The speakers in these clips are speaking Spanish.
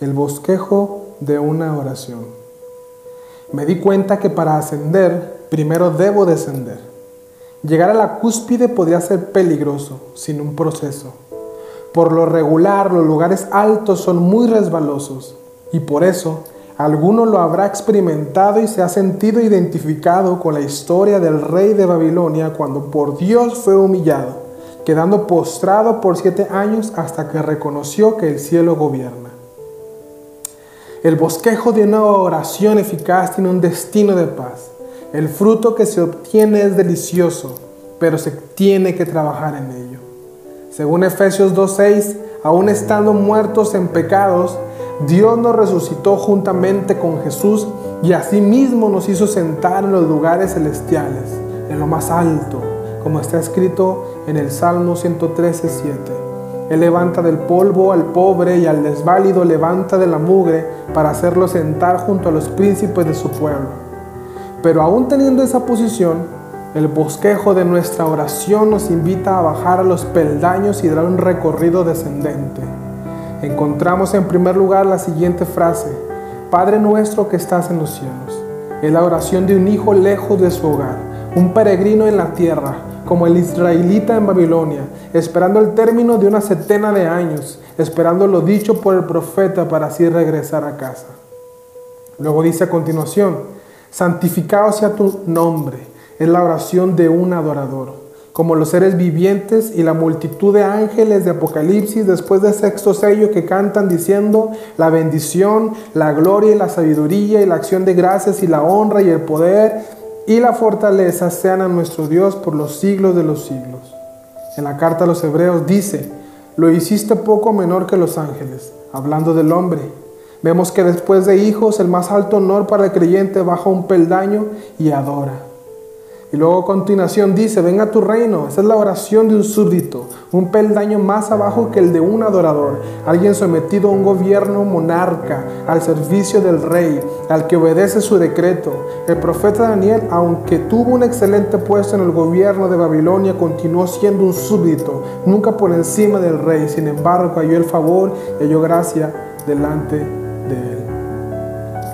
El bosquejo de una oración. Me di cuenta que para ascender, primero debo descender. Llegar a la cúspide podría ser peligroso sin un proceso. Por lo regular, los lugares altos son muy resbalosos y por eso alguno lo habrá experimentado y se ha sentido identificado con la historia del rey de Babilonia cuando por Dios fue humillado, quedando postrado por siete años hasta que reconoció que el cielo gobierna. El bosquejo de una oración eficaz tiene un destino de paz. El fruto que se obtiene es delicioso, pero se tiene que trabajar en ello. Según Efesios 2.6, aún estando muertos en pecados, Dios nos resucitó juntamente con Jesús y asimismo nos hizo sentar en los lugares celestiales, en lo más alto, como está escrito en el Salmo 113.7. Él levanta del polvo al pobre y al desválido levanta de la mugre para hacerlo sentar junto a los príncipes de su pueblo. Pero aún teniendo esa posición, el bosquejo de nuestra oración nos invita a bajar a los peldaños y dar un recorrido descendente. Encontramos en primer lugar la siguiente frase, Padre nuestro que estás en los cielos. Es la oración de un hijo lejos de su hogar, un peregrino en la tierra, como el israelita en Babilonia, esperando el término de una setena de años, esperando lo dicho por el profeta para así regresar a casa. Luego dice a continuación, santificado sea tu nombre, es la oración de un adorador, como los seres vivientes y la multitud de ángeles de Apocalipsis después del sexto sello que cantan diciendo, la bendición, la gloria y la sabiduría y la acción de gracias y la honra y el poder y la fortaleza sean a nuestro Dios por los siglos de los siglos. En la carta a los hebreos dice, lo hiciste poco menor que los ángeles, hablando del hombre. Vemos que después de hijos, el más alto honor para el creyente baja un peldaño y adora. Y luego a continuación dice, venga tu reino. Esa es la oración de un súbdito, un peldaño más abajo que el de un adorador, alguien sometido a un gobierno monarca, al servicio del rey, al que obedece su decreto. El profeta Daniel, aunque tuvo un excelente puesto en el gobierno de Babilonia, continuó siendo un súbdito, nunca por encima del rey. Sin embargo, halló el favor y halló gracia delante de él.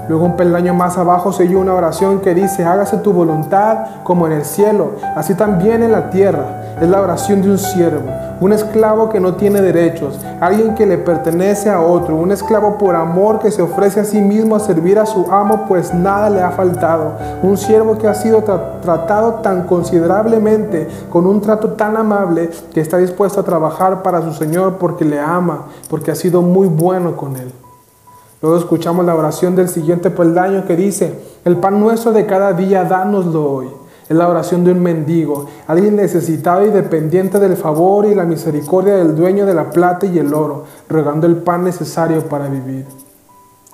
Luego un peldaño más abajo se una oración que dice, hágase tu voluntad como en el cielo, así también en la tierra. Es la oración de un siervo, un esclavo que no tiene derechos, alguien que le pertenece a otro, un esclavo por amor que se ofrece a sí mismo a servir a su amo, pues nada le ha faltado. Un siervo que ha sido tratado tan considerablemente, con un trato tan amable, que está dispuesto a trabajar para su Señor porque le ama, porque ha sido muy bueno con él. Luego escuchamos la oración del siguiente peldaño que dice, el pan nuestro de cada día, dánoslo hoy. Es la oración de un mendigo, alguien necesitado y dependiente del favor y la misericordia del dueño de la plata y el oro, rogando el pan necesario para vivir.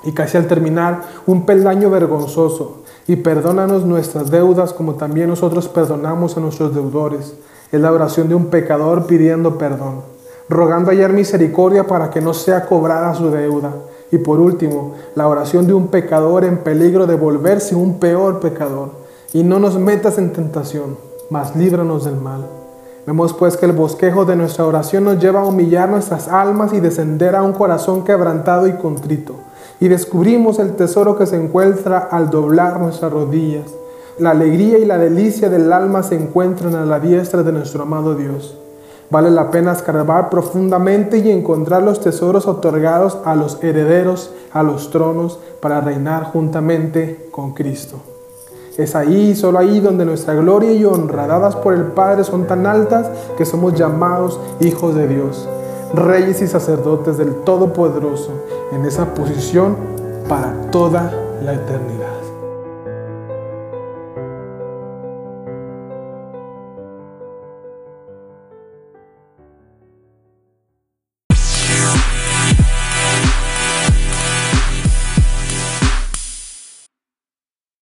Y casi al terminar, un peldaño vergonzoso, y perdónanos nuestras deudas como también nosotros perdonamos a nuestros deudores. Es la oración de un pecador pidiendo perdón, rogando hallar misericordia para que no sea cobrada su deuda. Y por último, la oración de un pecador en peligro de volverse un peor pecador. Y no nos metas en tentación, mas líbranos del mal. Vemos pues que el bosquejo de nuestra oración nos lleva a humillar nuestras almas y descender a un corazón quebrantado y contrito. Y descubrimos el tesoro que se encuentra al doblar nuestras rodillas. La alegría y la delicia del alma se encuentran a la diestra de nuestro amado Dios. Vale la pena escarbar profundamente y encontrar los tesoros otorgados a los herederos, a los tronos, para reinar juntamente con Cristo. Es ahí, solo ahí, donde nuestra gloria y honra dadas por el Padre son tan altas que somos llamados hijos de Dios, reyes y sacerdotes del Todopoderoso, en esa posición para toda la eternidad.